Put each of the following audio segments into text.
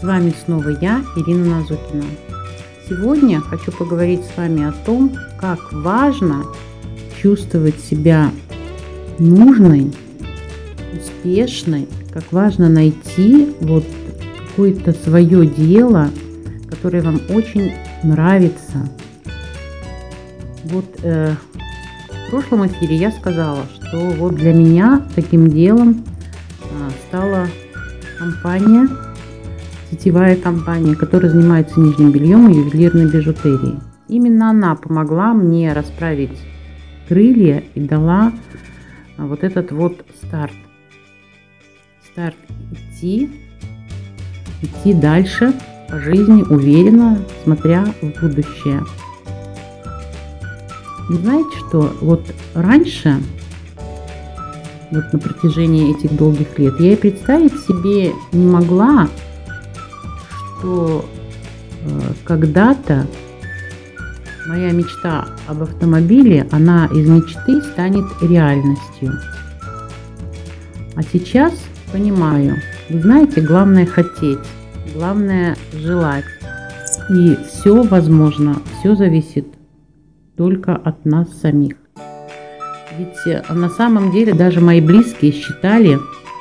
С вами снова я, Ирина Назукина. Сегодня хочу поговорить с вами о том, как важно чувствовать себя нужной, успешной, как важно найти вот какое-то свое дело, которое вам очень нравится. Вот э, в прошлом эфире я сказала, что вот для меня таким делом э, стала компания, сетевая компания, которая занимается нижним бельем и ювелирной бижутерией. Именно она помогла мне расправить крылья и дала вот этот вот старт. Старт идти, идти дальше по жизни уверенно, смотря в будущее. И знаете что, вот раньше вот на протяжении этих долгих лет, я и представить себе не могла, что э, когда-то моя мечта об автомобиле, она из мечты станет реальностью. А сейчас понимаю, вы знаете, главное хотеть, главное желать. И все возможно, все зависит только от нас самих. Ведь э, на самом деле даже мои близкие считали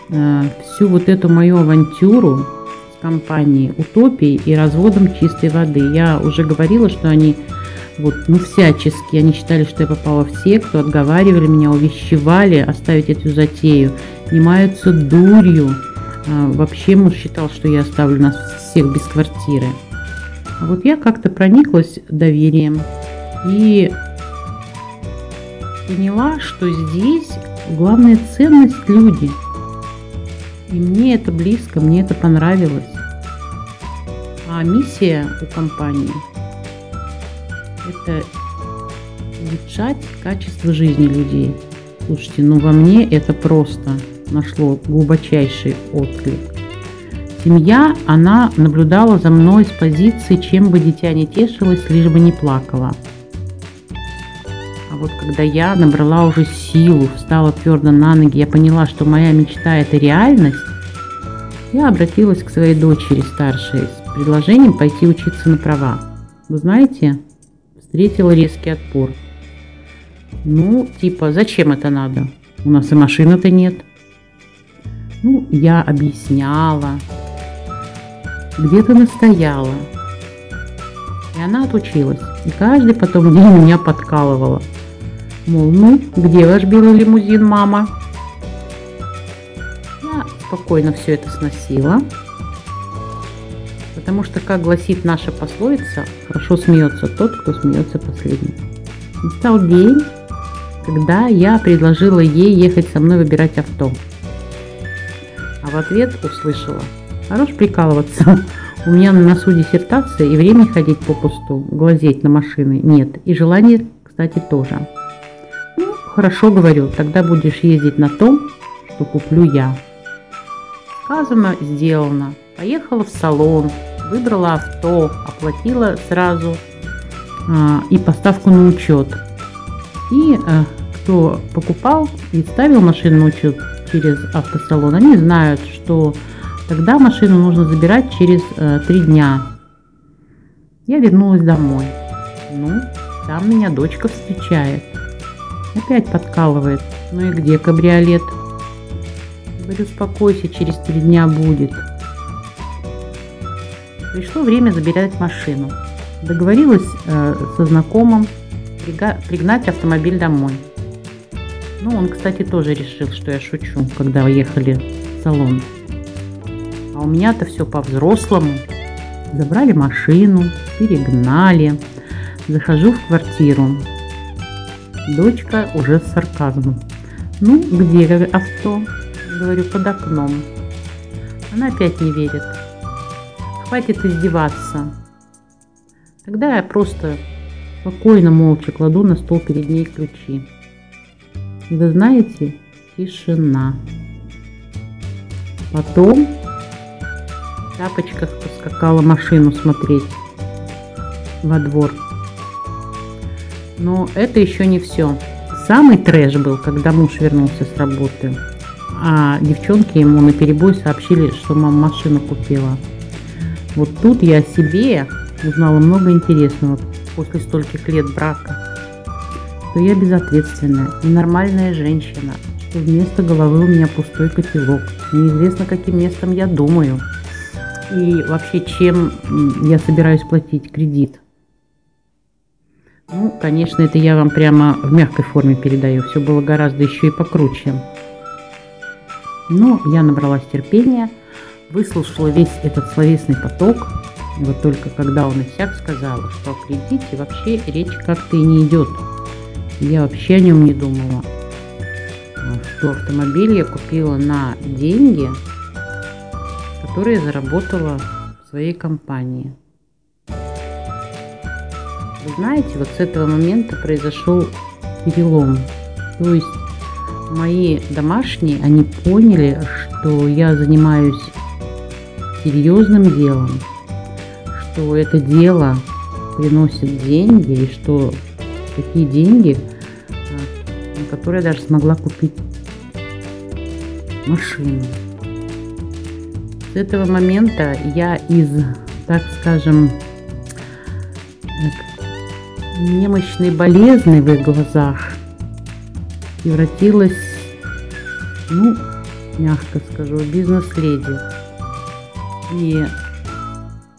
э, всю вот эту мою авантюру с компанией утопией и разводом чистой воды. Я уже говорила, что они вот, ну, всячески, они считали, что я попала в секту, отговаривали меня, увещевали оставить эту затею, не маются дурью. А, вообще муж считал, что я оставлю нас всех без квартиры. А вот я как-то прониклась доверием и поняла, что здесь главная ценность люди. И мне это близко, мне это понравилось. А миссия у компании – это улучшать качество жизни людей. Слушайте, ну во мне это просто нашло глубочайший отклик. Семья, она наблюдала за мной с позиции, чем бы дитя не тешилось, лишь бы не плакала – а вот когда я набрала уже силу, встала твердо на ноги, я поняла, что моя мечта – это реальность, я обратилась к своей дочери старшей с предложением пойти учиться на права. Вы знаете, встретила резкий отпор. Ну, типа, зачем это надо? У нас и машины-то нет. Ну, я объясняла, где-то настояла. И она отучилась. И каждый потом день меня подкалывала – Мол, ну, где ваш белый лимузин, мама? Я спокойно все это сносила. Потому что, как гласит наша пословица, хорошо смеется тот, кто смеется последний. Настал день, когда я предложила ей ехать со мной выбирать авто. А в ответ услышала, хорош прикалываться, у меня на носу диссертация и время ходить попусту, глазеть на машины нет, и желание, кстати, тоже. Хорошо, говорю, тогда будешь ездить на том, что куплю я. Сказано, сделано. Поехала в салон, выбрала авто, оплатила сразу а, и поставку на учет. И а, кто покупал и ставил машину на учет через автосалон, они знают, что тогда машину нужно забирать через а, дня. Я вернулась домой. Ну, там меня дочка встречает. Опять подкалывает. Ну и где кабриолет? Говорю, успокойся, через три дня будет. Пришло время забирать машину. Договорилась э, со знакомым пригнать автомобиль домой. Ну, он, кстати, тоже решил, что я шучу, когда уехали в салон. А у меня-то все по-взрослому. Забрали машину, перегнали. Захожу в квартиру. Дочка уже с сарказмом. Ну, где авто? Говорю, под окном. Она опять не верит. Хватит издеваться. Тогда я просто спокойно, молча кладу на стол перед ней ключи. И вы знаете, тишина. Потом в тапочках поскакала машину смотреть во двор. Но это еще не все. Самый трэш был, когда муж вернулся с работы. а девчонки ему на перебой сообщили, что мама машину купила. Вот тут я о себе узнала много интересного после стольких лет брака. Что я безответственная, ненормальная женщина, что вместо головы у меня пустой котелок. Неизвестно, каким местом я думаю. И вообще, чем я собираюсь платить кредит. Ну, конечно, это я вам прямо в мягкой форме передаю. Все было гораздо еще и покруче. Но я набралась терпения – выслушала весь этот словесный поток, вот только когда он и всяк сказал, что о кредите вообще речь как-то и не идет. Я вообще о нем не думала. Что автомобиль я купила на деньги, которые заработала в своей компании. Вы знаете, вот с этого момента произошел перелом. То есть мои домашние, они поняли, что я занимаюсь серьезным делом, что это дело приносит деньги и что такие деньги, а, на которые я даже смогла купить машину. С этого момента я из, так скажем, немощной болезни в их глазах превратилась, ну, мягко скажу, бизнес-леди и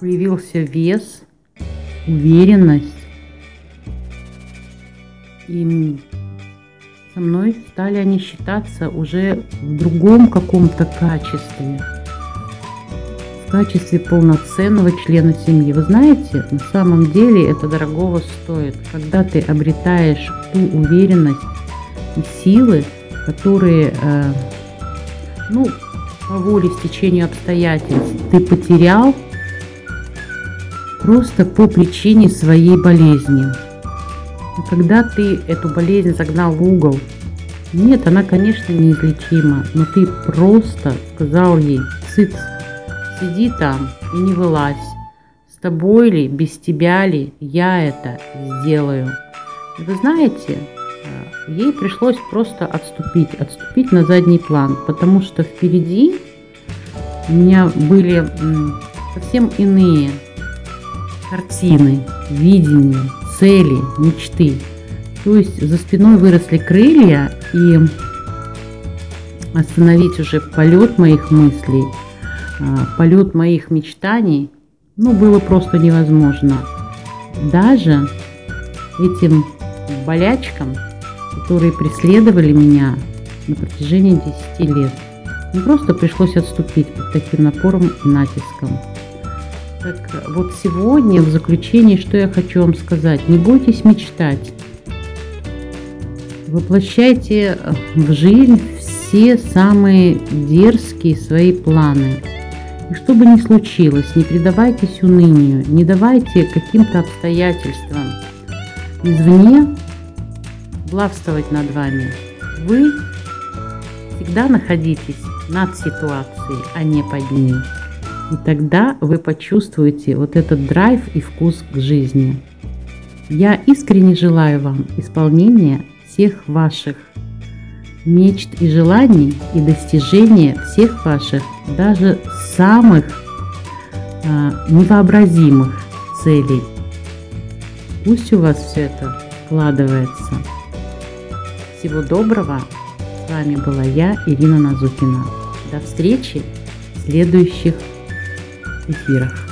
появился вес, уверенность. И со мной стали они считаться уже в другом каком-то качестве. В качестве полноценного члена семьи. Вы знаете, на самом деле это дорогого стоит, когда ты обретаешь ту уверенность и силы, которые, э, ну, по воле стечению обстоятельств ты потерял просто по причине своей болезни. А когда ты эту болезнь загнал в угол, нет, она, конечно, неизлечима, но ты просто сказал ей, цыц, сиди там и не вылазь. С тобой ли, без тебя ли, я это сделаю. Вы знаете, ей пришлось просто отступить, отступить на задний план, потому что впереди у меня были совсем иные картины, видения, цели, мечты. То есть за спиной выросли крылья, и остановить уже полет моих мыслей, а, полет моих мечтаний, ну, было просто невозможно. Даже этим болячкам которые преследовали меня на протяжении 10 лет. Не просто пришлось отступить под таким напором и натиском. Так вот сегодня в заключении, что я хочу вам сказать. Не бойтесь мечтать. Воплощайте в жизнь все самые дерзкие свои планы. И что бы ни случилось, не предавайтесь унынию, не давайте каким-то обстоятельствам извне властвовать над вами. Вы всегда находитесь над ситуацией, а не под ней. И тогда вы почувствуете вот этот драйв и вкус к жизни. Я искренне желаю вам исполнения всех ваших мечт и желаний и достижения всех ваших, даже самых а, невообразимых целей. Пусть у вас все это складывается. Всего доброго. С вами была я, Ирина Назукина. До встречи в следующих эфирах.